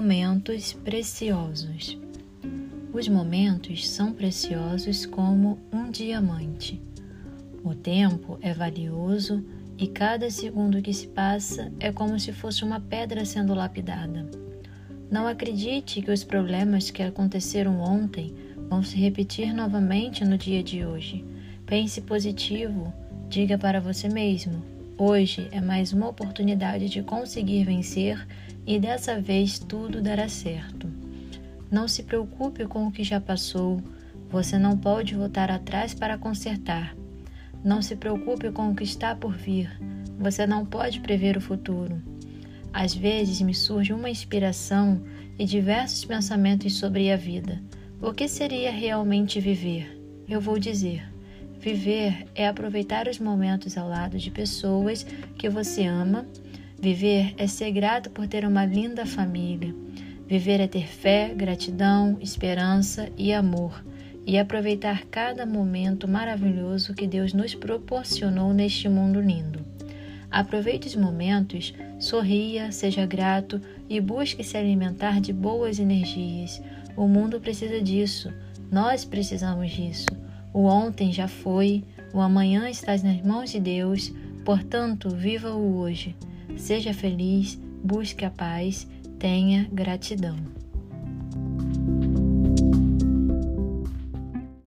Momentos preciosos. Os momentos são preciosos como um diamante. O tempo é valioso e cada segundo que se passa é como se fosse uma pedra sendo lapidada. Não acredite que os problemas que aconteceram ontem vão se repetir novamente no dia de hoje. Pense positivo, diga para você mesmo: hoje é mais uma oportunidade de conseguir vencer e dessa vez tudo dará certo. Não se preocupe com o que já passou, você não pode voltar atrás para consertar. Não se preocupe com o que está por vir, você não pode prever o futuro. Às vezes me surge uma inspiração e diversos pensamentos sobre a vida. O que seria realmente viver? Eu vou dizer: viver é aproveitar os momentos ao lado de pessoas que você ama Viver é ser grato por ter uma linda família. Viver é ter fé, gratidão, esperança e amor e aproveitar cada momento maravilhoso que Deus nos proporcionou neste mundo lindo. Aproveite os momentos, sorria, seja grato e busque se alimentar de boas energias. O mundo precisa disso, nós precisamos disso. O ontem já foi, o amanhã está nas mãos de Deus, portanto, viva o hoje. Seja feliz, busque a paz, tenha gratidão.